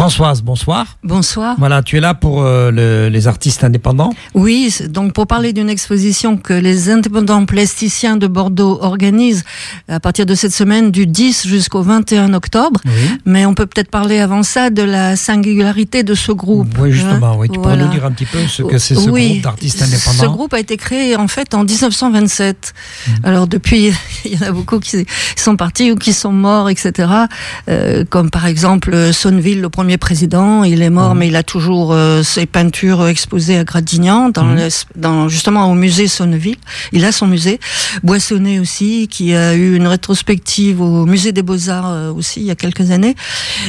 Françoise, bonsoir. Bonsoir. Voilà, tu es là pour euh, le- les artistes indépendants. Oui, donc pour parler d'une exposition que les indépendants plasticiens de Bordeaux organisent à partir de cette semaine du 10 jusqu'au 21 octobre. Oui. Mais on peut peut-être parler avant ça de la singularité de ce groupe. Oui, justement, hein. oui. Tu pourrais nous dire un petit peu ce que c'est ce Oui, groupe d'artistes Ce indépendants? groupe a été créé en fait en 1927. Mmh. Alors depuis, il y en a beaucoup qui sont partis ou qui sont morts, etc. Euh, comme par exemple Sonneville, le premier président, il est mort, Mmh. mais il a toujours euh, ses peintures exposées à Gradignan, dans, Mmh. dans justement au musée Sonneville. Il a son musée. Boissonnet aussi, qui a eu une rétrospective au musée des Beaux Arts euh, aussi il y a quelques années.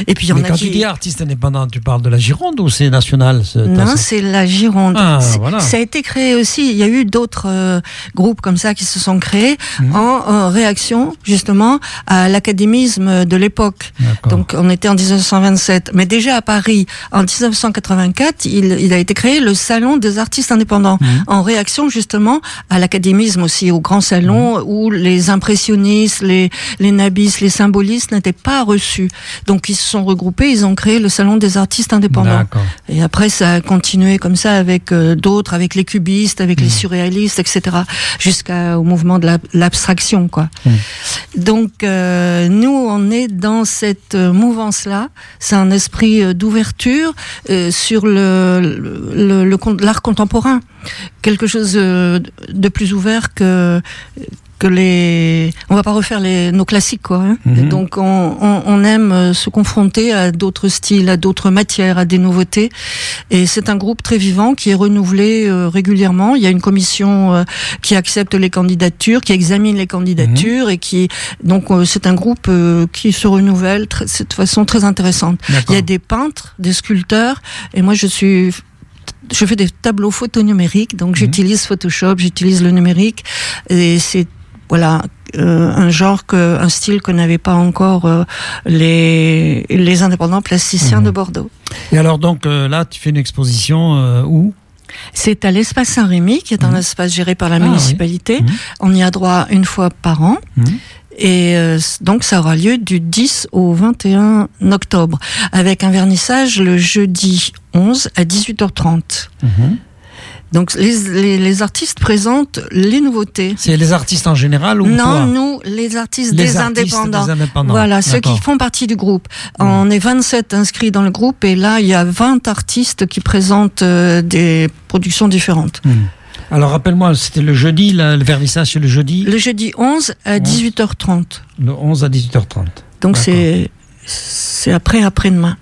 Et puis il y en Mais a quand qui... tu dis artiste indépendant, tu parles de la Gironde ou c'est national ce- Non, c'est la Gironde. Ah, voilà. Ça a été créé aussi. Il y a eu d'autres euh, groupes comme ça qui se sont créés Mhm. en, en réaction justement à l'académisme de l'époque. Donc on était en 1927, mais déjà à Paris en 1984, il, il a été créé le Salon des artistes indépendants Mhm. en réaction justement à l'académisme aussi, au grand salon Mhm. où les impressionnistes, les, les nabistes, les symbolistes n'étaient pas reçus. Donc ils se sont regroupés, ils ont créé le Salon des artistes indépendants. Et après, ça a continué comme ça avec euh, d'autres, avec les cubistes, avec Mmh. les surréalistes, etc., jusqu'au mouvement de la- l'abstraction, quoi. Mmh. Donc, euh, nous, on est dans cette euh, mouvance-là. C'est un esprit euh, d'ouverture euh, sur le, le, le con- l'art contemporain, quelque chose euh, de plus ouvert que que les on va pas refaire les nos classiques quoi hein. Mhm. Donc on, on, on aime euh, se confronter à d'autres styles à d'autres matières à des nouveautés. Et c'est un groupe très vivant qui est renouvelé euh, régulièrement. Il y a une commission euh, qui accepte les candidatures qui examine les candidatures et qui donc euh, c'est un groupe qui se renouvelle de façon très intéressante. Il y a des peintres des sculpteurs et moi je suis je fais des tableaux photonumériques, donc j'utilise Photoshop, j'utilise le numérique, et c'est voilà euh, un genre que, un style que n'avaient pas encore euh, les les indépendants plasticiens Mhm. de Bordeaux. Et alors donc euh, là, tu fais une exposition où? C'est à l'espace Saint-Rémy, qui est un Mhm. espace géré par la Ah, oui. municipalité. Mhm. On y a droit une fois par an. Et euh, donc ça aura lieu du 10 au 21 octobre, avec un vernissage le jeudi 11 à 18h30. Mhm. Donc les, les, les artistes présentent les nouveautés. C'est les artistes en général ou Non, nous, les artistes Les des artistes indépendants. des indépendants. Voilà, ceux qui font partie du groupe. On est 27 inscrits dans le groupe et là, il y a 20 artistes qui présentent euh, des productions différentes. Mhm. Alors rappelle-moi, c'était le jeudi, là, le vernissage c'est le jeudi, Le jeudi 11 à 18h30. le 11 à 18h30. Donc c'est après après-demain.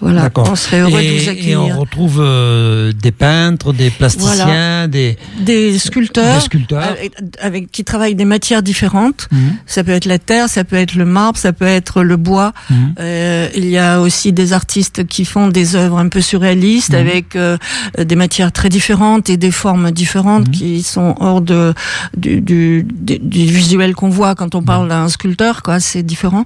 Voilà, on serait heureux de vous Et, et accueillir. on retrouve euh, des peintres, des plasticiens, des, Des sculpteurs, des sculpteurs. avec, avec- qui travaillent des matières différentes. Mhm. Ça peut être la terre, ça peut être le marbre, ça peut être le bois. Mhm. Euh, il y a aussi des artistes qui font des œuvres un peu surréalistes Mhm. avec euh, des matières très différentes et des formes différentes qui sont hors de du, du, du- du visuel qu'on voit quand on parle d'un sculpteur. Quoi, c'est différent.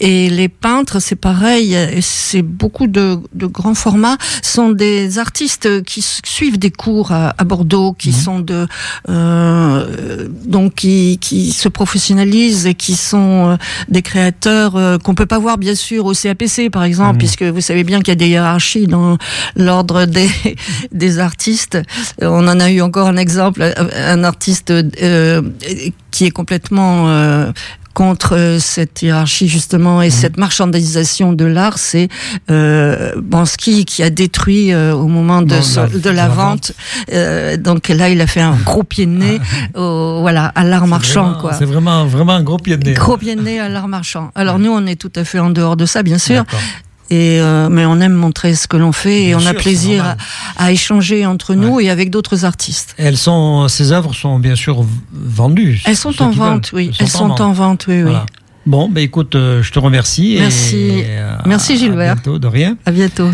Et les peintres, c'est pareil. et C'est beaucoup de, de grands formats. Sont des artistes qui suivent des cours à, à Bordeaux, qui Mhm. sont de euh, donc qui, qui se professionnalisent et qui sont euh, des créateurs euh, qu'on peut pas voir bien sûr au CAPC par exemple, Mhm. puisque vous savez bien qu'il y a des hiérarchies dans l'ordre des des artistes. On en a eu encore un exemple, un artiste euh, qui est complètement contre cette hiérarchie justement et cette marchandisation de l'art, c'est euh, Bansky qui a détruit euh, au moment de, Bon, la- de de la la vente. Euh, donc là, il a fait un gros pied de nez, au, voilà, à l'art marchand, Vraiment- quoi. C'est vraiment, vraiment un gros pied de nez. Gros pied de nez à l'art marchand. Alors nous, on est tout à fait en dehors de ça, bien sûr. Et euh, mais on aime montrer ce que l'on fait et Bien on sûr, a plaisir à, à échanger entre nous et avec d'autres artistes. Elles sont, ces œuvres sont bien sûr vendues. Elles sont en vente, oui. Elles sont en vente, oui, oui. Bon, ben écoute, euh, je te remercie. et, Merci. euh, Merci, à Gilbert. bientôt, de rien. À bientôt.